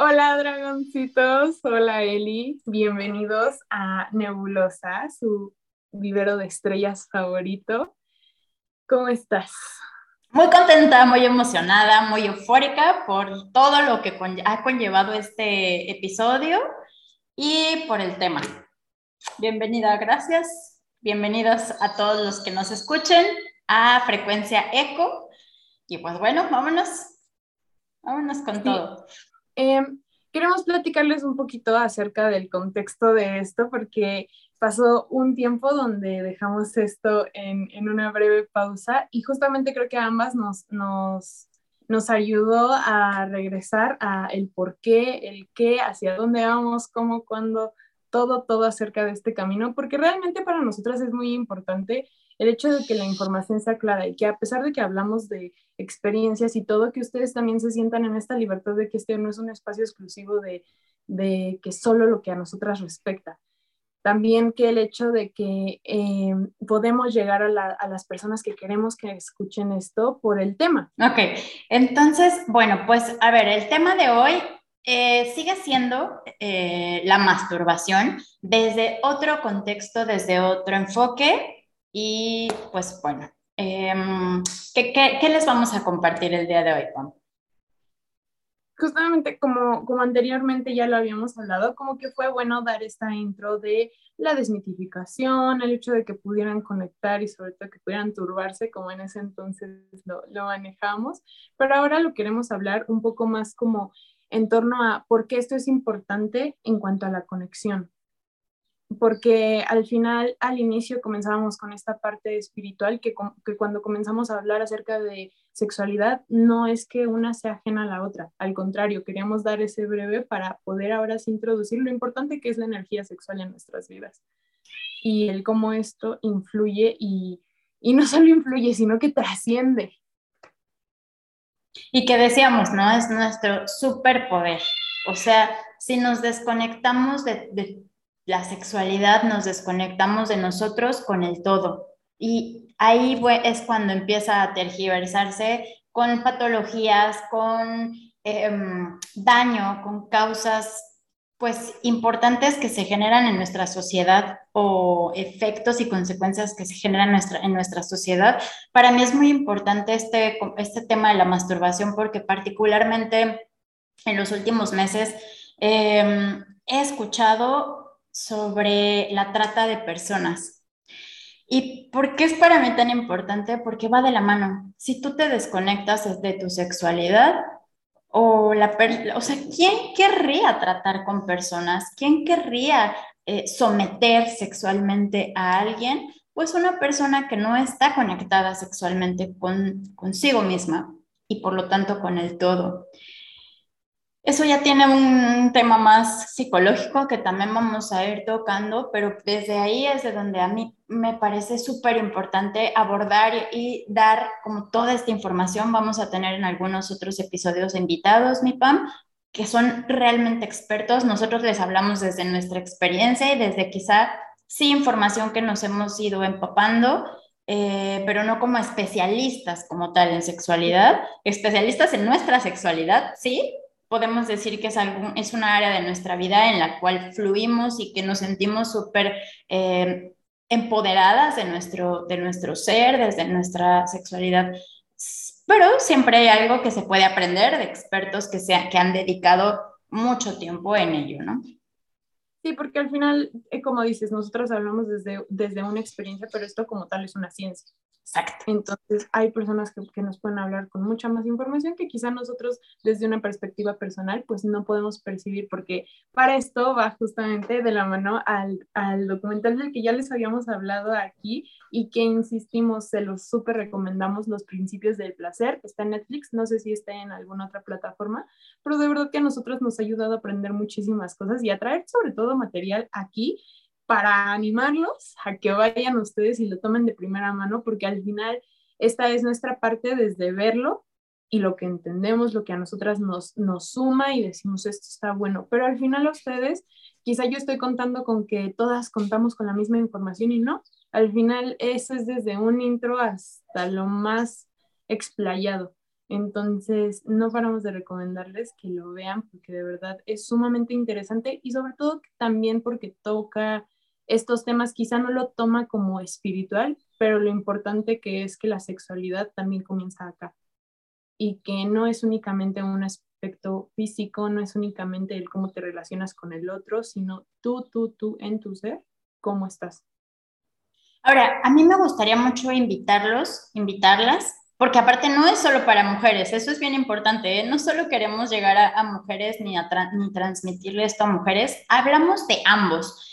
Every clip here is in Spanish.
Hola dragoncitos, hola Eli, bienvenidos a Nebulosa, su vivero de estrellas favorito. ¿Cómo estás? Muy contenta, muy emocionada, muy eufórica por todo lo que ha conllevado este episodio y por el tema. Bienvenida, gracias. Bienvenidos a todos los que nos escuchen a Frecuencia Eco. Y pues bueno, vámonos, vámonos con todo. Em, queremos platicarles un poquito acerca del contexto de esto porque pasó un tiempo donde dejamos esto en, en una breve pausa y justamente creo que ambas nos, nos, nos ayudó a regresar a el por qué, el qué, hacia dónde vamos, cómo, cuándo, todo, todo acerca de este camino, porque realmente para nosotras es muy importante el hecho de que la información sea clara y que a pesar de que hablamos de experiencias y todo, que ustedes también se sientan en esta libertad de que este no es un espacio exclusivo de, de que solo lo que a nosotras respecta. También que el hecho de que eh, podemos llegar a, a, las personas que queremos que escuchen esto por el tema. Ok, entonces, bueno, pues a ver, el tema de hoy eh, sigue siendo eh, la masturbación desde otro contexto, desde otro enfoque, y pues bueno, em, ¿qué, qué, les vamos a compartir el día de hoy, Juan? Justamente como, como anteriormente ya lo habíamos hablado, como que fue bueno dar esta intro de la desmitificación, el hecho de que pudieran conectar y sobre todo que pudieran turbarse como en ese entonces lo, lo manejamos, pero ahora lo queremos hablar un poco más como en torno a por qué esto es importante en cuanto a la conexión, porque al final, al inicio comenzábamos con esta parte espiritual que, que, cuando comenzamos a hablar acerca de sexualidad, no es que una sea ajena a la otra, al contrario, queríamos dar ese breve para poder ahora sí introducir lo importante que es la energía sexual en nuestras vidas y el cómo esto influye y, y no solo influye, sino que trasciende. Y que decíamos, ¿no? Es nuestro superpoder. O sea, si nos desconectamos de, de la sexualidad nos desconectamos de nosotros con el todo. Y ahí es cuando empieza a tergiversarse con patologías, con em, daño, con causas pues importantes que se generan en nuestra sociedad o efectos y consecuencias que se generan en nuestra, en nuestra sociedad. Para mí es muy importante este, este tema de la masturbación porque particularmente en los últimos meses em, he escuchado sobre la trata de personas. ¿Y por qué es para mí tan importante? Porque va de la mano. Si tú te desconectas de tu sexualidad, o, la o sea, ¿quién querría tratar con personas? ¿Quién querría eh, someter sexualmente a alguien? Pues una persona que no está conectada sexualmente con, consigo misma y por lo tanto con el todo. Eso ya tiene un tema más psicológico que también vamos a ir tocando, pero desde ahí es de donde a mí me parece súper importante abordar y dar como toda esta información. Vamos a tener en algunos otros episodios invitados, mi Pam, que son realmente expertos. Nosotros les hablamos desde nuestra experiencia y desde quizá sí información que nos hemos ido empapando, eh, pero no como especialistas como tal en sexualidad, especialistas en nuestra sexualidad, sí, podemos decir que es, algún, es una área de nuestra vida en la cual fluimos y que nos sentimos súper eh, empoderadas de nuestro, de nuestro ser, desde nuestra sexualidad. Pero siempre hay algo que se puede aprender de expertos que, se, que han dedicado mucho tiempo en ello, ¿no? Sí, porque al final, eh, como dices, nosotros hablamos desde, desde una experiencia, pero esto como tal es una ciencia. Exacto. Entonces, hay personas que, que, nos pueden hablar con mucha más información que quizá nosotros desde una perspectiva personal, pues no podemos percibir, porque para esto va justamente de la mano al, al documental del que ya les habíamos hablado aquí y que insistimos, se los súper recomendamos, Los Principios del Placer, está en Netflix, no sé si está en alguna otra plataforma, pero de verdad que a nosotros nos ha ayudado a aprender muchísimas cosas y a traer sobre todo material aquí para animarlos a que vayan ustedes y lo tomen de primera mano, porque al final esta es nuestra parte desde verlo y lo que entendemos, lo que a nosotras nos, nos suma y decimos esto está bueno, pero al final ustedes, quizá yo estoy contando con que todas contamos con la misma información y no, al final eso es desde un intro hasta lo más explayado. Entonces, no paramos de recomendarles que lo vean porque de verdad es sumamente interesante y sobre todo también porque toca estos temas, quizá no lo toma como espiritual, pero lo importante que es que la sexualidad también comienza acá y que no es únicamente un aspecto físico, no es únicamente el cómo te relacionas con el otro, sino tú, tú, tú en tu ser, cómo estás. Ahora, a mí me gustaría mucho invitarlos, invitarlas porque aparte no es solo para mujeres, eso es bien importante, ¿eh? no solo queremos llegar a, mujeres ni, a ni transmitirle esto a mujeres, hablamos de ambos.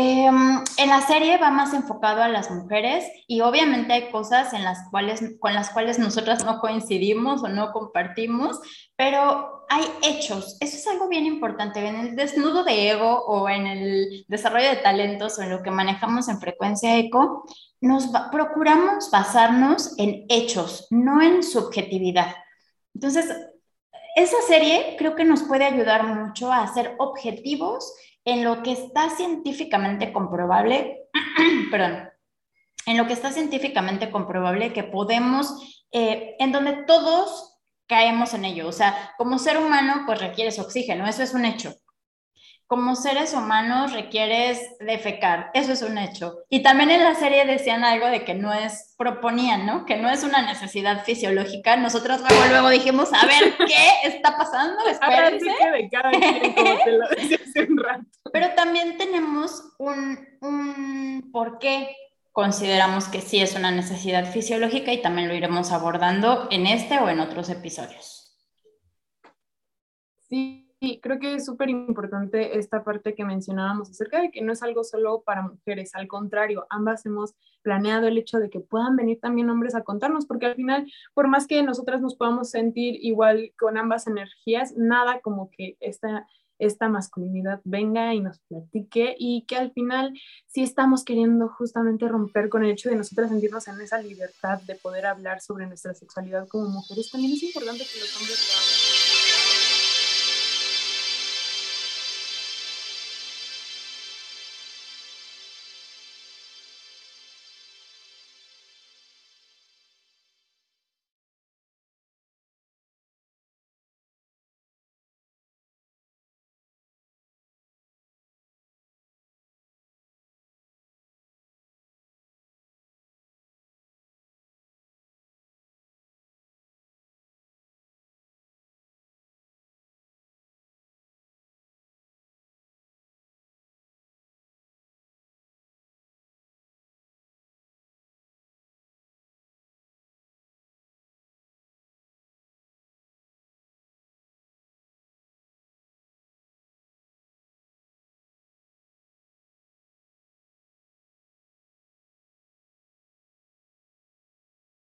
Em, en la serie va más enfocado a las mujeres y obviamente hay cosas en las cuales, con las cuales nosotras no coincidimos o no compartimos, pero hay hechos. Eso es algo bien importante. En el desnudo de ego o en el desarrollo de talentos o en lo que manejamos en frecuencia eco, nos procuramos basarnos en hechos, no en subjetividad. Entonces, esa serie creo que nos puede ayudar mucho a ser objetivos en lo que está científicamente comprobable, perdón, en lo que está científicamente comprobable que podemos, eh, en donde todos caemos en ello. O sea, como ser humano, pues requieres oxígeno, eso es un hecho como seres humanos requieres defecar, eso es un hecho. Y también en la serie decían algo de que no es, proponían, ¿no? Que no es una necesidad fisiológica. Nosotros luego, luego dijimos, a ver, ¿qué está pasando? Espérense. Pero también tenemos un, un por qué consideramos que sí es una necesidad fisiológica y también lo iremos abordando en este o en otros episodios. Sí, Sí, creo que es súper importante esta parte que mencionábamos acerca de que no es algo solo para mujeres, al contrario, ambas hemos planeado el hecho de que puedan venir también hombres a contarnos, porque al final, por más que nosotras nos podamos sentir igual con ambas energías, nada como que esta, esta masculinidad venga y nos platique y que al final si estamos queriendo justamente romper con el hecho de nosotras sentirnos en esa libertad de poder hablar sobre nuestra sexualidad como mujeres, también es importante que los hombres lo.